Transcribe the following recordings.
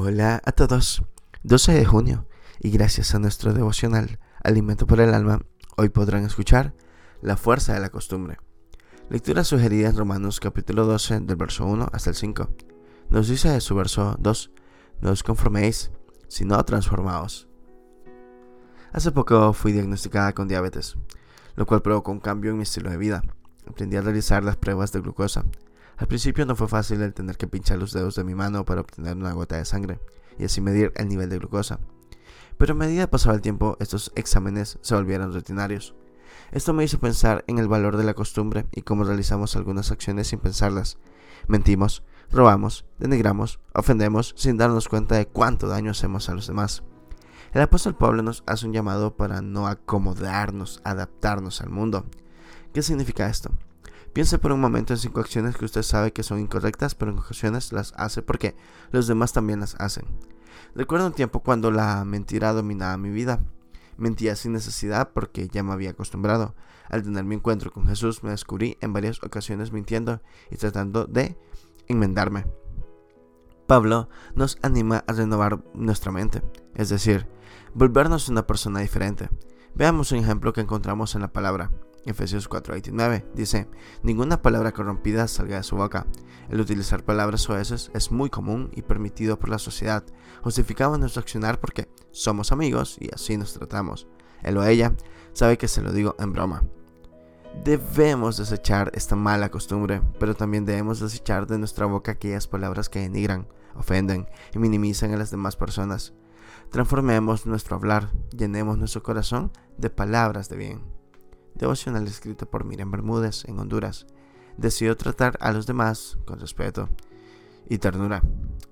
Hola a todos. 12 de junio y gracias a nuestro devocional Alimento por el Alma, hoy podrán escuchar La fuerza de la costumbre. Lectura sugerida en Romanos capítulo 12 del verso 1 hasta el 5. Nos dice en su verso 2, no os conforméis, sino transformaos. Hace poco fui diagnosticada con diabetes, lo cual provocó un cambio en mi estilo de vida. Aprendí a realizar las pruebas de glucosa, al principio no fue fácil el tener que pinchar los dedos de mi mano para obtener una gota de sangre y así medir el nivel de glucosa. Pero a medida que pasaba el tiempo, estos exámenes se volvieron rutinarios. Esto me hizo pensar en el valor de la costumbre y cómo realizamos algunas acciones sin pensarlas. Mentimos, robamos, denigramos, ofendemos sin darnos cuenta de cuánto daño hacemos a los demás. El apóstol Pablo nos hace un llamado para no acomodarnos, adaptarnos al mundo. ¿Qué significa esto? Piense por un momento en cinco acciones que usted sabe que son incorrectas, pero en ocasiones las hace porque los demás también las hacen. Recuerdo un tiempo cuando la mentira dominaba mi vida. Mentía sin necesidad porque ya me había acostumbrado. Al tener mi encuentro con Jesús me descubrí en varias ocasiones mintiendo y tratando de enmendarme. Pablo nos anima a renovar nuestra mente, es decir, volvernos una persona diferente. Veamos un ejemplo que encontramos en la palabra. Efesios 4:29 dice, ninguna palabra corrompida salga de su boca. El utilizar palabras suaves es muy común y permitido por la sociedad. Justificamos nuestro accionar porque somos amigos y así nos tratamos. Él o ella sabe que se lo digo en broma. Debemos desechar esta mala costumbre, pero también debemos desechar de nuestra boca aquellas palabras que denigran, ofenden y minimizan a las demás personas. Transformemos nuestro hablar, llenemos nuestro corazón de palabras de bien devocional escrito por Miriam Bermúdez en Honduras. Decidió tratar a los demás con respeto y ternura.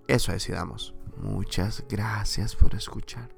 Eso decidamos. Muchas gracias por escuchar.